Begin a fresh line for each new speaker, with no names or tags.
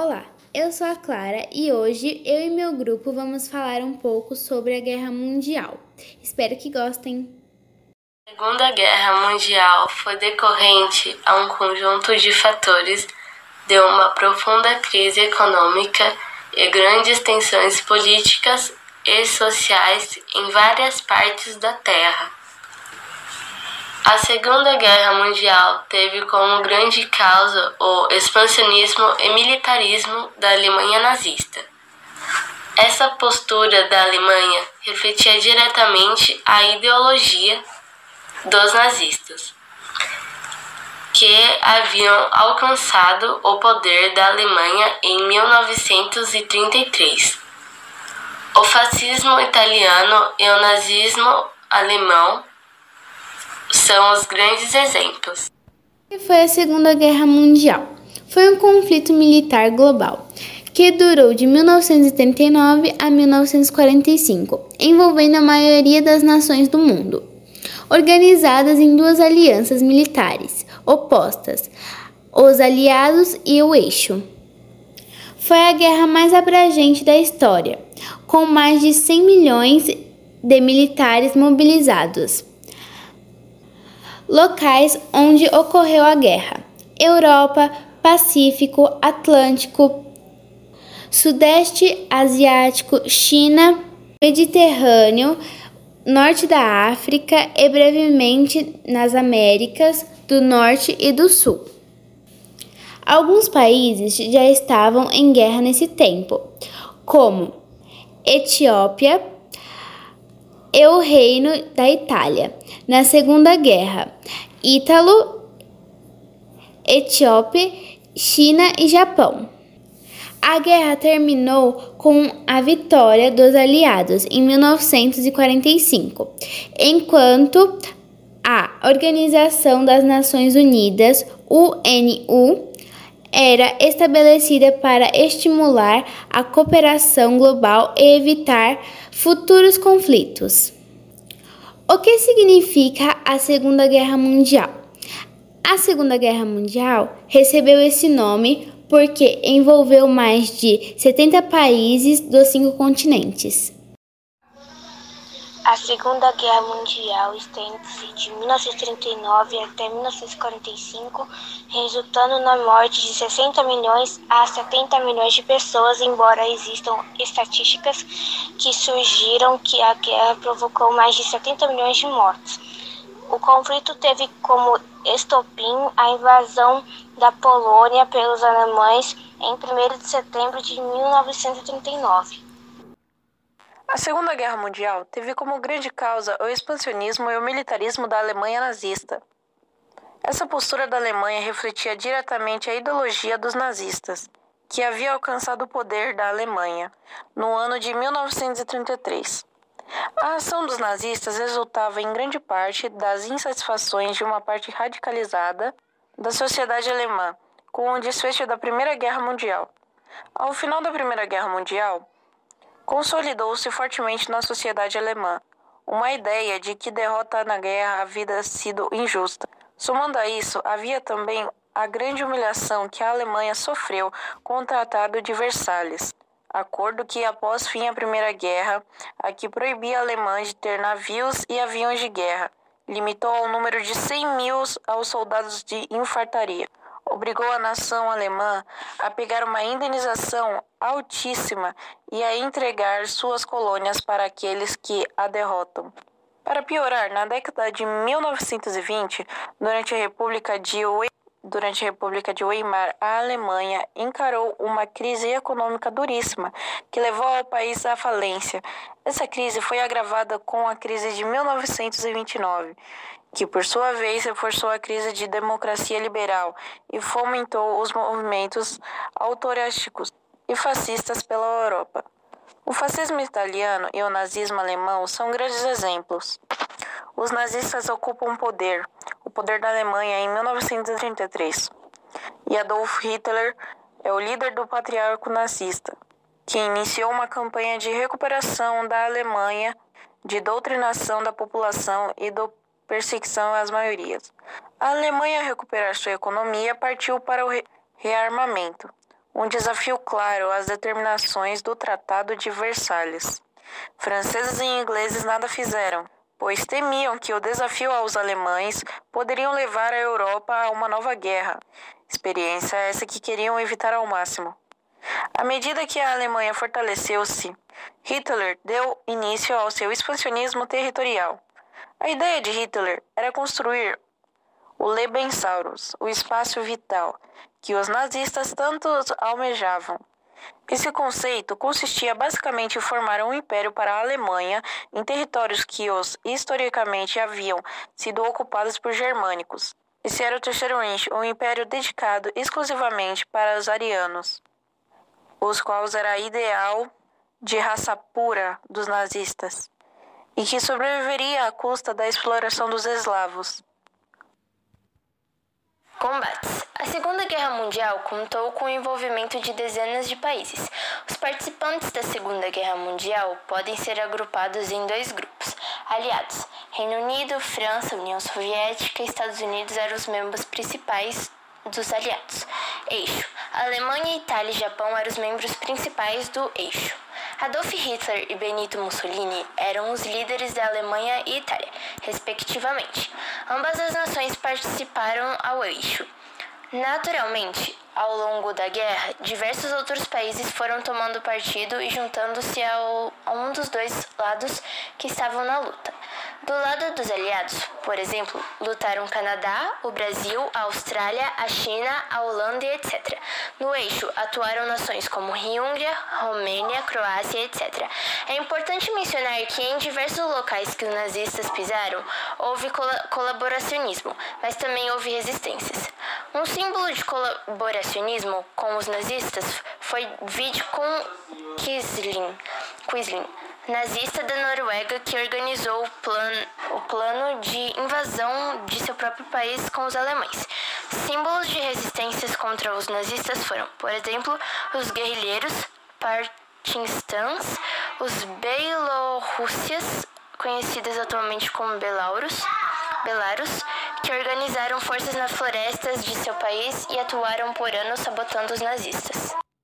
Olá, eu sou a Clara e hoje eu e meu grupo vamos falar um pouco sobre a Guerra Mundial. Espero que gostem.
A Segunda Guerra Mundial foi decorrente a um conjunto de fatores de uma profunda crise econômica e grandes tensões políticas e sociais em várias partes da Terra. A Segunda Guerra Mundial teve como grande causa o expansionismo e militarismo da Alemanha nazista. Essa postura da Alemanha refletia diretamente a ideologia dos nazistas, que haviam alcançado o poder da Alemanha em 1933. O fascismo italiano e o nazismo alemão são os grandes exemplos.
Que foi a Segunda Guerra Mundial? Foi um conflito militar global que durou de 1939 a 1945, envolvendo a maioria das nações do mundo, organizadas em duas alianças militares opostas, os aliados e o eixo. Foi a guerra mais abrangente da história, com mais de 100 milhões de militares mobilizados locais onde ocorreu a guerra: Europa, Pacífico, Atlântico, Sudeste Asiático, China, Mediterrâneo, Norte da África e brevemente nas Américas do Norte e do Sul. Alguns países já estavam em guerra nesse tempo, como Etiópia e o Reino da Itália na Segunda Guerra, Ítalo, Etiópia, China e Japão. A guerra terminou com a vitória dos aliados em 1945, enquanto a Organização das Nações Unidas, UNU, era estabelecida para estimular a cooperação global e evitar futuros conflitos. O que significa a Segunda Guerra Mundial? A Segunda Guerra Mundial recebeu esse nome porque envolveu mais de 70 países dos cinco continentes.
A Segunda Guerra Mundial estende-se de 1939 até 1945, resultando na morte de 60 milhões a 70 milhões de pessoas, embora existam estatísticas que surgiram que a guerra provocou mais de 70 milhões de mortes. O conflito teve como estopim a invasão da Polônia pelos alemães em 1 de setembro de 1939.
A Segunda Guerra Mundial teve como grande causa o expansionismo e o militarismo da Alemanha nazista. Essa postura da Alemanha refletia diretamente a ideologia dos nazistas, que havia alcançado o poder da Alemanha no ano de 1933. A ação dos nazistas resultava em grande parte das insatisfações de uma parte radicalizada da sociedade alemã com o desfecho da Primeira Guerra Mundial. Ao final da Primeira Guerra Mundial, Consolidou-se fortemente na sociedade alemã uma ideia de que derrota na guerra havia sido injusta. Somando a isso, havia também a grande humilhação que a Alemanha sofreu com o Tratado de Versalhes, acordo que, após fim a Primeira Guerra, a que proibia a Alemanha de ter navios e aviões de guerra, limitou ao número de 100 mil aos soldados de infantaria obrigou a nação alemã a pegar uma indenização altíssima e a entregar suas colônias para aqueles que a derrotam. Para piorar, na década de 1920, durante a República de Durante a República de Weimar, a Alemanha encarou uma crise econômica duríssima que levou o país à falência. Essa crise foi agravada com a crise de 1929, que por sua vez reforçou a crise de democracia liberal e fomentou os movimentos autoráticos e fascistas pela Europa. O fascismo italiano e o nazismo alemão são grandes exemplos. Os nazistas ocupam poder, poder da Alemanha em 1933, e Adolf Hitler é o líder do patriarca nazista, que iniciou uma campanha de recuperação da Alemanha, de doutrinação da população e do perseguição às maiorias. A Alemanha, recuperar sua economia, partiu para o rearmamento. um desafio claro às determinações do Tratado de Versalhes. Franceses e ingleses nada fizeram, pois temiam que o desafio aos alemães poderiam levar a Europa a uma nova guerra, experiência essa que queriam evitar ao máximo. À medida que a Alemanha fortaleceu-se, Hitler deu início ao seu expansionismo territorial. A ideia de Hitler era construir o Lebenssaurus, o espaço vital, que os nazistas tanto almejavam. Esse conceito consistia basicamente em formar um império para a Alemanha em territórios que os historicamente haviam sido ocupados por germânicos. Esse era o Terceiro Reich, um império dedicado exclusivamente para os arianos, os quais era ideal de raça pura dos nazistas, e que sobreviveria à custa da exploração dos eslavos.
Combates. A Segunda Guerra Mundial contou com o envolvimento de dezenas de países. Os participantes da Segunda Guerra Mundial podem ser agrupados em dois grupos: aliados. Reino Unido, França, União Soviética e Estados Unidos eram os membros principais dos aliados. Eixo. Alemanha, Itália e Japão eram os membros principais do eixo. Adolf Hitler e Benito Mussolini eram os líderes da Alemanha e Itália, respectivamente. Ambas as nações participaram ao eixo. Naturalmente, ao longo da guerra, diversos outros países foram tomando partido e juntando-se a um dos dois lados que estavam na luta. Do lado dos aliados, por exemplo, lutaram o Canadá, o Brasil, a Austrália, a China, a Holanda e etc. No eixo atuaram nações como Hungria, Romênia, Croácia, etc. É importante mencionar que em diversos locais que os nazistas pisaram, houve colaboracionismo, mas também houve resistências. Um símbolo de colaboracionismo com os nazistas foi vídeo com Quisling, nazista da Noruega que organizou o plano, o plano de invasão de seu próprio país com os alemães. Símbolos de resistências contra os nazistas foram, por exemplo, os guerrilheiros partistãs, os Bielorrússias, conhecidas atualmente como Belarus, Belarus, que organizaram forças nas florestas de seu país e atuaram por anos sabotando os nazistas.